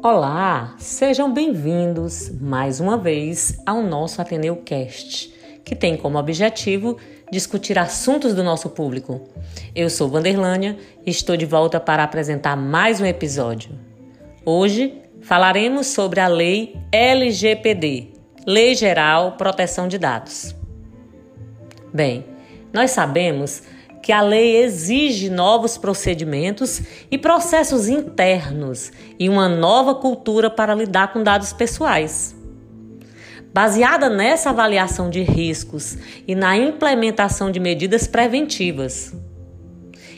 Olá, sejam bem-vindos mais uma vez ao nosso Ateneu Cast, que tem como objetivo discutir assuntos do nosso público. Eu sou Vanderlânia e estou de volta para apresentar mais um episódio. Hoje falaremos sobre a Lei LGPD, Lei Geral Proteção de Dados. Bem, nós sabemos que a lei exige novos procedimentos e processos internos e uma nova cultura para lidar com dados pessoais. Baseada nessa avaliação de riscos e na implementação de medidas preventivas.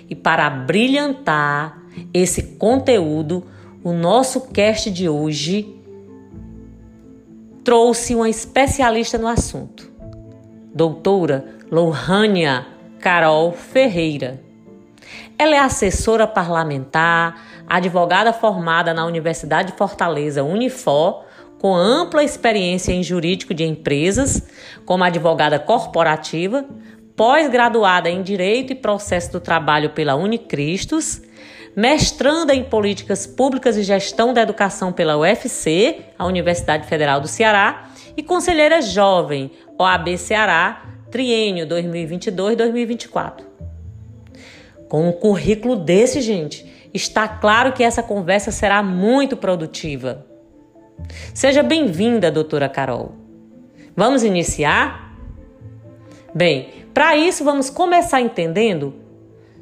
E para brilhantar esse conteúdo, o nosso cast de hoje trouxe uma especialista no assunto, doutora Lohânia Carol Ferreira. Ela é assessora parlamentar, advogada formada na Universidade de Fortaleza, Unifor, com ampla experiência em jurídico de empresas, como advogada corporativa, pós-graduada em Direito e Processo do Trabalho pela Unicristos, mestranda em Políticas Públicas e Gestão da Educação pela UFC, a Universidade Federal do Ceará, e conselheira jovem, OAB Ceará, triênio 2022-2024. Com um currículo desse, gente, está claro que essa conversa será muito produtiva. Seja bem-vinda, doutora Carol. Vamos iniciar? Bem, para isso vamos começar entendendo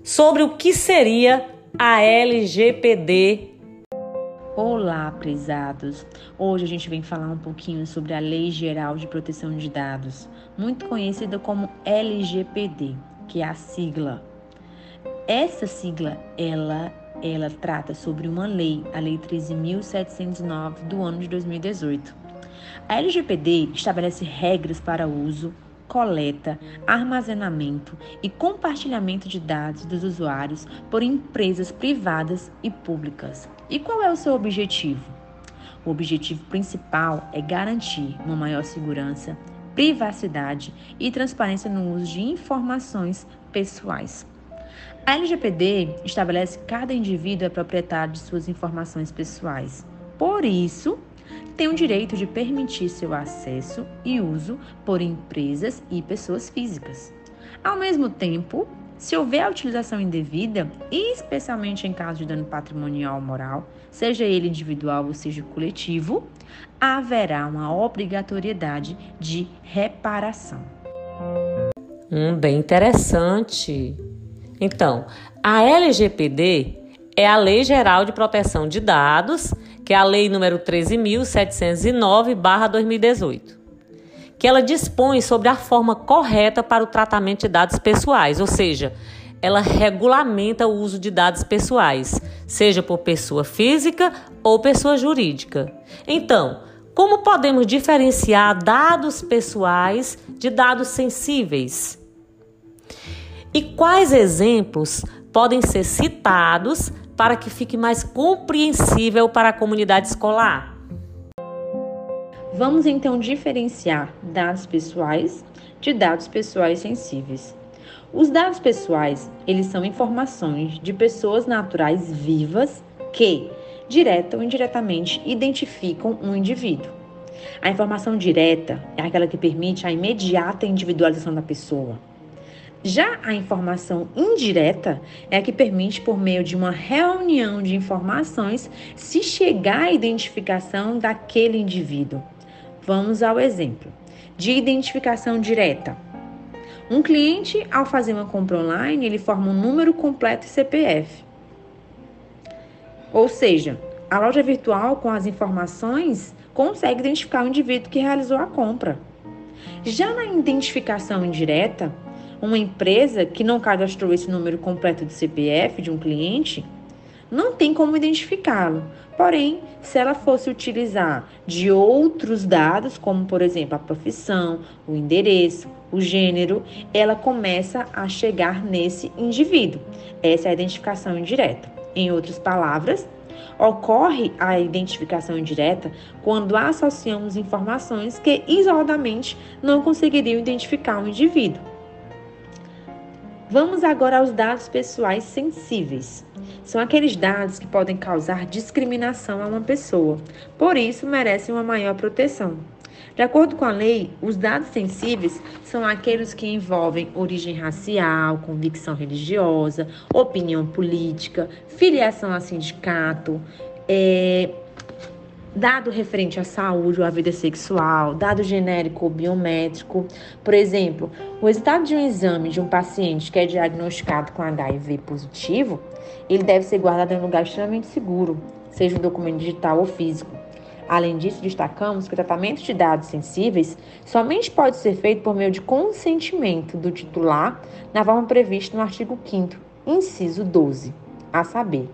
sobre o que seria a LGPD. Olá, prezados! Hoje a gente vem falar um pouquinho sobre a Lei Geral de Proteção de Dados, muito conhecida como LGPD, que é a sigla. Essa sigla, ela, ela trata sobre uma lei, a Lei 13.709 do ano de 2018. A LGPD estabelece regras para uso, coleta, armazenamento e compartilhamento de dados dos usuários por empresas privadas e públicas. E qual é o seu objetivo? O objetivo principal é garantir uma maior segurança, privacidade e transparência no uso de informações pessoais. A LGPD estabelece que cada indivíduo é proprietário de suas informações pessoais. Por isso, tem o direito de permitir seu acesso e uso por empresas e pessoas físicas. Ao mesmo tempo, se houver a utilização indevida, especialmente em caso de dano patrimonial ou moral, seja ele individual ou seja coletivo, haverá uma obrigatoriedade de reparação. Hum, bem interessante. Então, a LGPD é a Lei Geral de Proteção de Dados, que é a Lei número 13.709/2018 que ela dispõe sobre a forma correta para o tratamento de dados pessoais, ou seja, ela regulamenta o uso de dados pessoais, seja por pessoa física ou pessoa jurídica. Então, como podemos diferenciar dados pessoais de dados sensíveis? E quais exemplos podem ser citados para que fique mais compreensível para a comunidade escolar? Vamos então diferenciar dados pessoais de dados pessoais sensíveis. Os dados pessoais, eles são informações de pessoas naturais vivas que, direta ou indiretamente, identificam um indivíduo. A informação direta é aquela que permite a imediata individualização da pessoa. Já a informação indireta é a que permite, por meio de uma reunião de informações, se chegar à identificação daquele indivíduo. Vamos ao exemplo de identificação direta. Um cliente, ao fazer uma compra online, ele forma um número completo e CPF. Ou seja, a loja virtual com as informações consegue identificar o indivíduo que realizou a compra. Já na identificação indireta, uma empresa que não cadastrou esse número completo de CPF de um cliente não tem como identificá-lo. Porém, se ela fosse utilizar de outros dados, como por exemplo a profissão, o endereço, o gênero, ela começa a chegar nesse indivíduo. Essa é a identificação indireta. Em outras palavras, ocorre a identificação indireta quando associamos informações que isoladamente não conseguiriam identificar o indivíduo. Vamos agora aos dados pessoais sensíveis. são aqueles dados que podem causar discriminação a uma pessoa, por isso merecem uma maior proteção. De acordo com a lei, os dados sensíveis são aqueles que envolvem origem racial, convicção religiosa, opinião política, filiação a sindicato, é, dado referente à saúde ou à vida sexual, dado genérico ou biométrico. Por exemplo, o resultado de um exame de um paciente que é diagnosticado com HIV positivo, ele deve ser guardado em um lugar extremamente seguro, seja um documento digital ou físico. Além disso, destacamos que o tratamento de dados sensíveis somente pode ser feito por meio de consentimento do titular na forma prevista no artigo 5 inciso 12, a saber,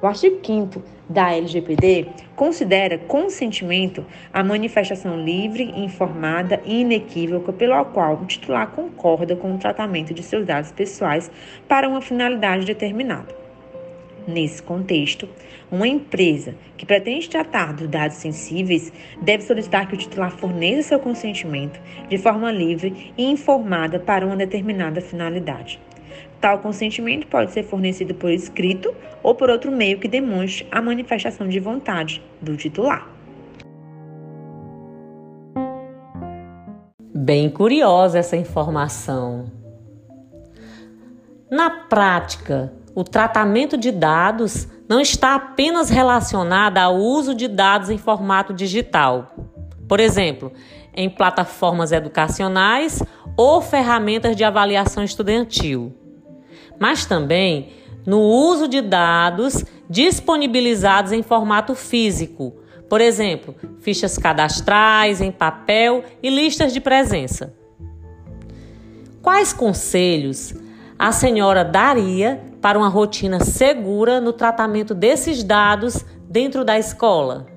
o artigo 5 da LGPD considera consentimento a manifestação livre, informada e inequívoca pelo qual o titular concorda com o tratamento de seus dados pessoais para uma finalidade determinada. Nesse contexto, uma empresa que pretende tratar dos dados sensíveis deve solicitar que o titular forneça seu consentimento de forma livre e informada para uma determinada finalidade. Tal consentimento pode ser fornecido por escrito ou por outro meio que demonstre a manifestação de vontade do titular. Bem curiosa essa informação. Na prática, o tratamento de dados não está apenas relacionado ao uso de dados em formato digital. Por exemplo, em plataformas educacionais ou ferramentas de avaliação estudantil mas também no uso de dados disponibilizados em formato físico, por exemplo, fichas cadastrais em papel e listas de presença. Quais conselhos a senhora daria para uma rotina segura no tratamento desses dados dentro da escola?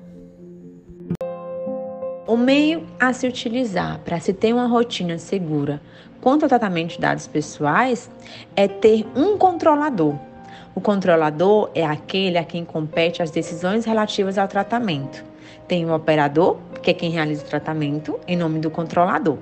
O meio a se utilizar para se ter uma rotina segura quanto ao tratamento de dados pessoais é ter um controlador. O controlador é aquele a quem compete as decisões relativas ao tratamento. Tem o operador, que é quem realiza o tratamento, em nome do controlador.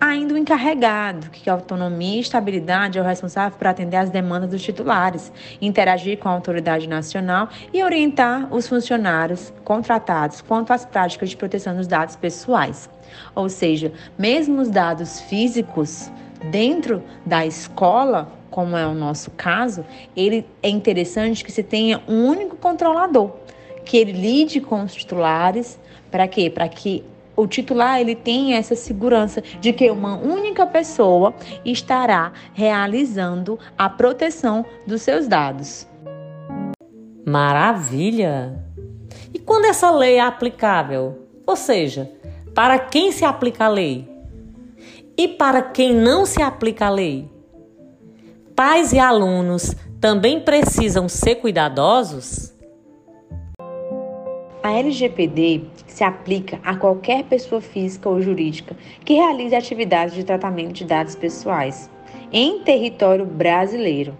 Ainda o encarregado, que, com autonomia e estabilidade, é o responsável por atender às demandas dos titulares, interagir com a autoridade nacional e orientar os funcionários contratados quanto às práticas de proteção dos dados pessoais. Ou seja, mesmo os dados físicos dentro da escola, como é o nosso caso, ele é interessante que se tenha um único controlador, que ele lide com os titulares, para quê? Para que o titular ele tem essa segurança de que uma única pessoa estará realizando a proteção dos seus dados. Maravilha! E quando essa lei é aplicável? Ou seja, para quem se aplica a lei? E para quem não se aplica a lei? Pais e alunos também precisam ser cuidadosos? A LGPD se aplica a qualquer pessoa física ou jurídica que realize atividades de tratamento de dados pessoais em território brasileiro,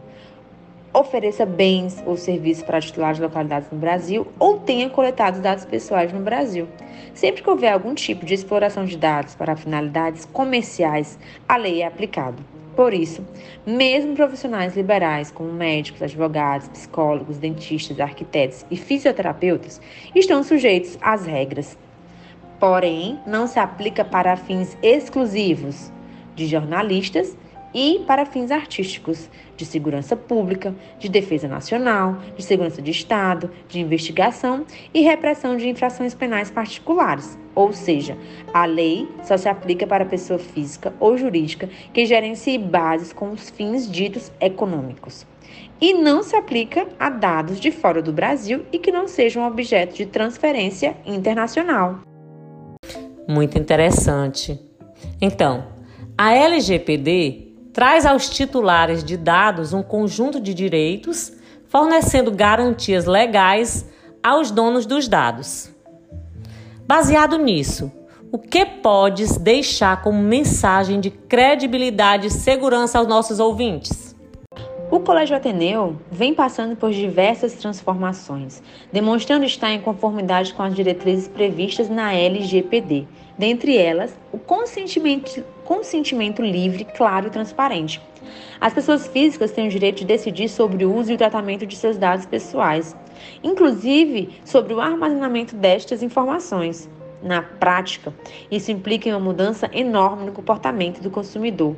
ofereça bens ou serviços para titulares de localidades no Brasil ou tenha coletado dados pessoais no Brasil. Sempre que houver algum tipo de exploração de dados para finalidades comerciais, a lei é aplicada. Por isso, mesmo profissionais liberais como médicos, advogados, psicólogos, dentistas, arquitetos e fisioterapeutas estão sujeitos às regras. Porém, não se aplica para fins exclusivos de jornalistas e para fins artísticos, de segurança pública, de defesa nacional, de segurança de Estado, de investigação e repressão de infrações penais particulares. Ou seja, a lei só se aplica para pessoa física ou jurídica que gerencie bases com os fins ditos econômicos. E não se aplica a dados de fora do Brasil e que não sejam objeto de transferência internacional. Muito interessante. Então, a LGPD traz aos titulares de dados um conjunto de direitos, fornecendo garantias legais aos donos dos dados. Baseado nisso, o que podes deixar como mensagem de credibilidade e segurança aos nossos ouvintes? O Colégio Ateneu vem passando por diversas transformações, demonstrando estar em conformidade com as diretrizes previstas na LGPD, dentre elas o consentimento consentimento livre, claro e transparente. As pessoas físicas têm o direito de decidir sobre o uso e o tratamento de seus dados pessoais, inclusive sobre o armazenamento destas informações. Na prática, isso implica em uma mudança enorme no comportamento do consumidor.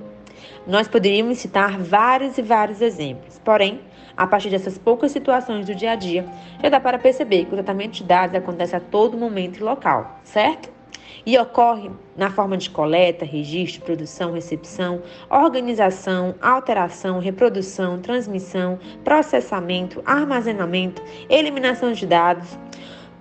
Nós poderíamos citar vários e vários exemplos, porém, a partir dessas poucas situações do dia a dia, já dá para perceber que o tratamento de dados acontece a todo momento e local, certo? E ocorre na forma de coleta, registro, produção, recepção, organização, alteração, reprodução, transmissão, processamento, armazenamento, eliminação de dados.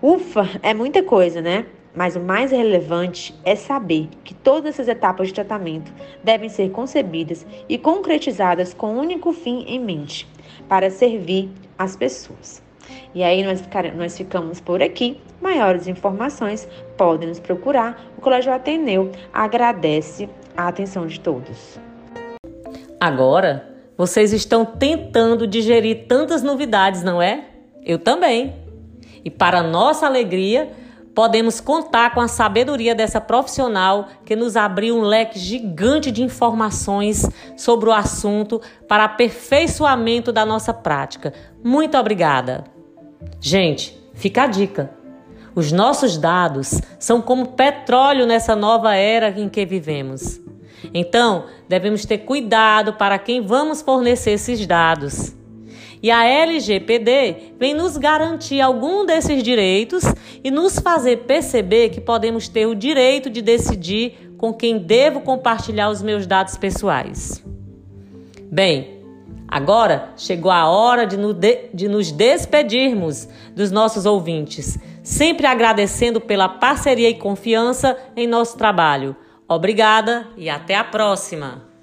Ufa, é muita coisa, né? Mas o mais relevante é saber que todas essas etapas de tratamento devem ser concebidas e concretizadas com um único fim em mente, para servir as pessoas. E aí nós, nós ficamos por aqui. Maiores informações podem nos procurar. O Colégio Ateneu agradece a atenção de todos. Agora, vocês estão tentando digerir tantas novidades, não é? Eu também. E para nossa alegria, podemos contar com a sabedoria dessa profissional que nos abriu um leque gigante de informações sobre o assunto para aperfeiçoamento da nossa prática. Muito obrigada. Gente, fica a dica. Os nossos dados são como petróleo nessa nova era em que vivemos. Então, devemos ter cuidado para quem vamos fornecer esses dados. E a LGPD vem nos garantir algum desses direitos e nos fazer perceber que podemos ter o direito de decidir com quem devo compartilhar os meus dados pessoais. Bem, agora chegou a hora de, de nos despedirmos dos nossos ouvintes, sempre agradecendo pela parceria e confiança em nosso trabalho. Obrigada e até a próxima!